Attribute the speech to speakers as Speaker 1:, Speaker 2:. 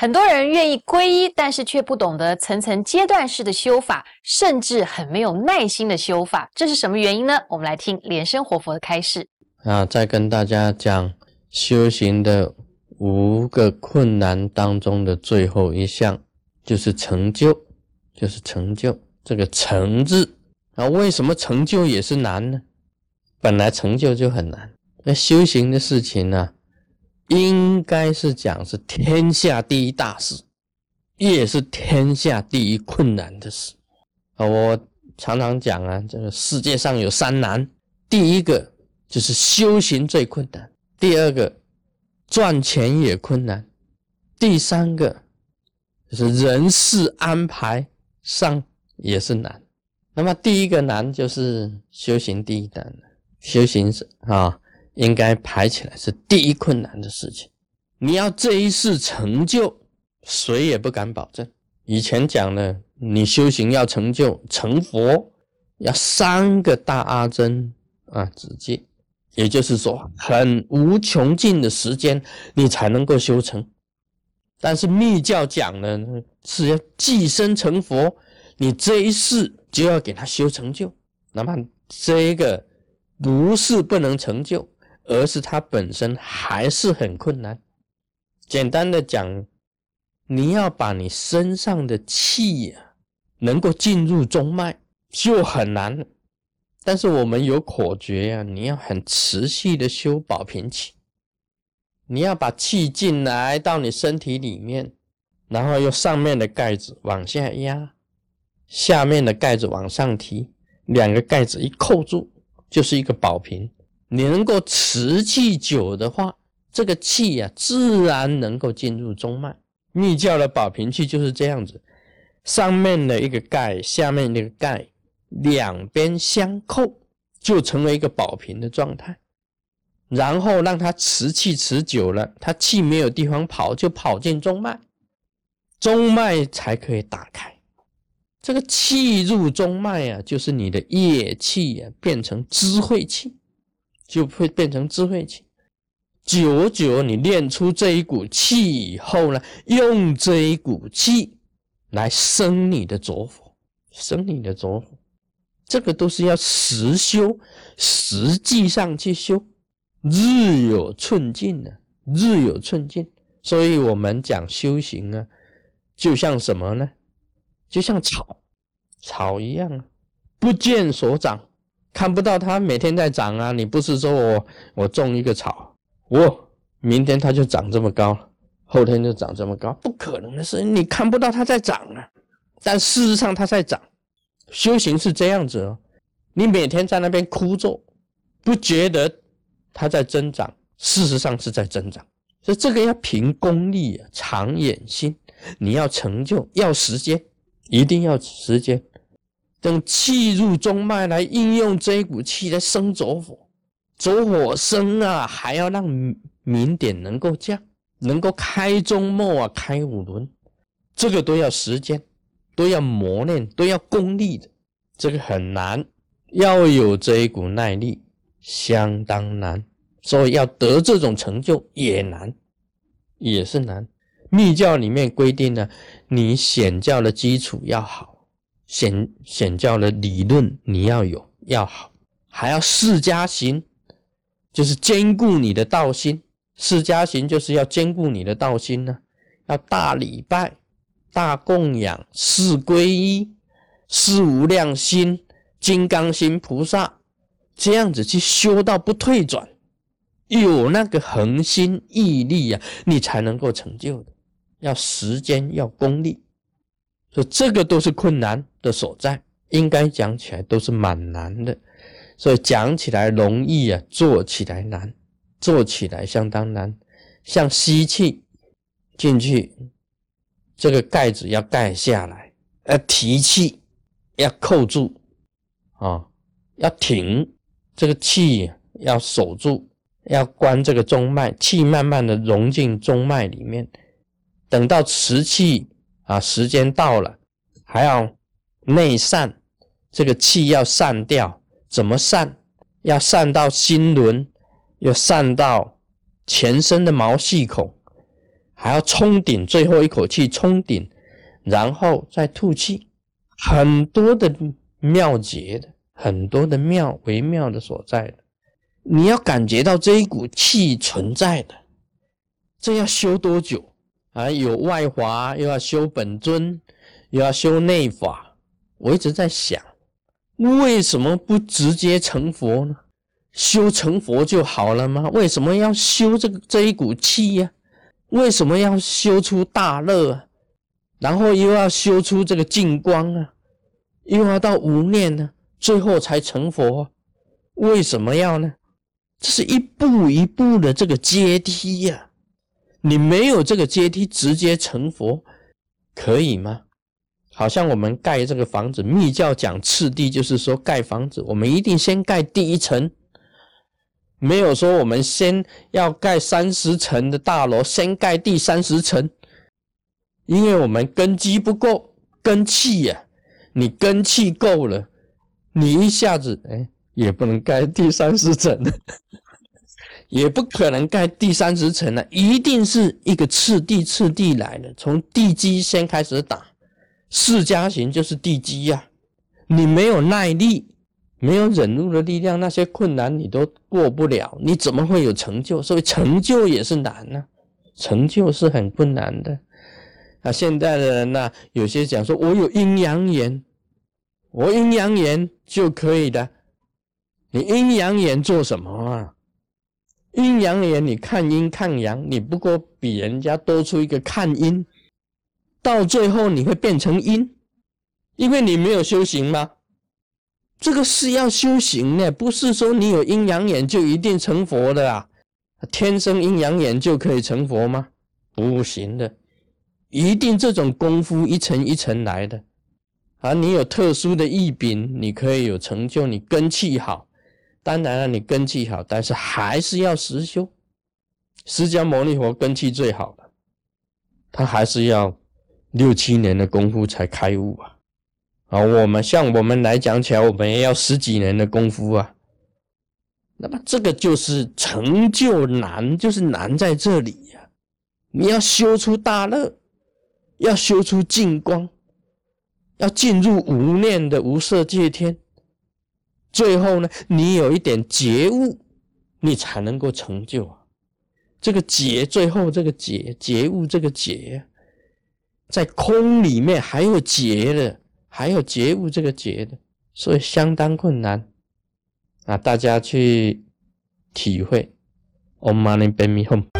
Speaker 1: 很多人愿意皈依，但是却不懂得层层阶段式的修法，甚至很没有耐心的修法，这是什么原因呢？我们来听莲生活佛的开示
Speaker 2: 啊，再跟大家讲修行的五个困难当中的最后一项，就是成就，就是成就这个成字啊。为什么成就也是难呢？本来成就就很难，那修行的事情呢？应该是讲是天下第一大事，也是天下第一困难的事啊！我常常讲啊，这个世界上有三难，第一个就是修行最困难，第二个赚钱也困难，第三个就是人事安排上也是难。那么第一个难就是修行第一难修行是啊。应该排起来是第一困难的事情。你要这一世成就，谁也不敢保证。以前讲的，你修行要成就成佛，要三个大阿僧啊直接，也就是说，很无穷尽的时间，你才能够修成。但是密教讲的是要寄生成佛，你这一世就要给他修成就。那么这个不是不能成就。而是它本身还是很困难。简单的讲，你要把你身上的气呀，能够进入中脉，就很难。但是我们有口诀呀，你要很持续的修保平气，你要把气进来到你身体里面，然后用上面的盖子往下压，下面的盖子往上提，两个盖子一扣住，就是一个保平。你能够持气久的话，这个气呀，自然能够进入中脉。密教的保平气就是这样子，上面的一个盖，下面那个盖，两边相扣，就成为一个保平的状态。然后让它持气持久了，它气没有地方跑，就跑进中脉，中脉才可以打开。这个气入中脉啊，就是你的业气呀，变成智慧气。就会变成智慧气，久久你练出这一股气以后呢，用这一股气来生你的着火，生你的着火，这个都是要实修，实际上去修，日有寸进的，日有寸进。所以我们讲修行啊，就像什么呢？就像草，草一样啊，不见所长。看不到它每天在长啊！你不是说我我种一个草，我明天它就长这么高，后天就长这么高，不可能的事。你看不到它在长啊，但事实上它在长。修行是这样子哦，你每天在那边枯坐，不觉得它在增长，事实上是在增长。所以这个要凭功力啊，长远心，你要成就要时间，一定要时间。等气入中脉来应用这一股气来生走火，走火生啊，还要让明点能够降，能够开中末啊，开五轮，这个都要时间，都要磨练，都要功力的，这个很难，要有这一股耐力，相当难，所以要得这种成就也难，也是难。密教里面规定呢，你显教的基础要好。显显教的理论你要有要好，还要释迦行，就是兼顾你的道心。释迦行就是要兼顾你的道心呢，要大礼拜、大供养、四皈依、四无量心、金刚心菩萨，这样子去修到不退转，有那个恒心毅力啊，你才能够成就的。要时间，要功力。所以这个都是困难的所在，应该讲起来都是蛮难的。所以讲起来容易啊，做起来难，做起来相当难。像吸气进去，这个盖子要盖下来，要提气，要扣住，啊，要挺这个气，要守住，要关这个中脉，气慢慢的融进中脉里面，等到持气。啊，时间到了，还要内散，这个气要散掉，怎么散？要散到心轮，要散到全身的毛细孔，还要冲顶，最后一口气冲顶，然后再吐气，很多的妙节的，很多的妙微妙的所在的，你要感觉到这一股气存在的，这要修多久啊？有外华，又要修本尊，又要修内法，我一直在想。为什么不直接成佛呢？修成佛就好了吗？为什么要修这个这一股气呀？为什么要修出大乐啊？然后又要修出这个净光啊？又要到无念呢？最后才成佛？为什么要呢？这是一步一步的这个阶梯呀！你没有这个阶梯，直接成佛可以吗？好像我们盖这个房子，密教讲次第，就是说盖房子，我们一定先盖第一层，没有说我们先要盖三十层的大楼，先盖第三十层，因为我们根基不够，根气呀，你根气够了，你一下子哎也不能盖第三十层，也不可能盖第三十层了，一定是一个次第次第来的，从地基先开始打。四加行就是地基呀，你没有耐力，没有忍辱的力量，那些困难你都过不了，你怎么会有成就？所以成就也是难呢，成就是很困难的。啊，现在的人呢，有些讲说，我有阴阳眼，我阴阳眼就可以的。你阴阳眼做什么啊？阴阳眼你看阴看阳，你不过比人家多出一个看阴。到最后你会变成阴，因为你没有修行吗？这个是要修行的，不是说你有阴阳眼就一定成佛的啊！天生阴阳眼就可以成佛吗？不行的，一定这种功夫一层一层来的。啊，你有特殊的异禀，你可以有成就，你根气好。当然了，你根气好，但是还是要实修。释迦牟尼佛根气最好的，他还是要。六七年的功夫才开悟啊！啊，我们像我们来讲起来，我们也要十几年的功夫啊。那么这个就是成就难，就是难在这里呀。你要修出大乐，要修出净光，要进入无念的无色界天。最后呢，你有一点觉悟，你才能够成就啊。这个觉，最后这个觉觉悟，这个觉。在空里面还有结的，还有结物这个结的，所以相当困难啊！大家去体会。Om Mani Padme Hum。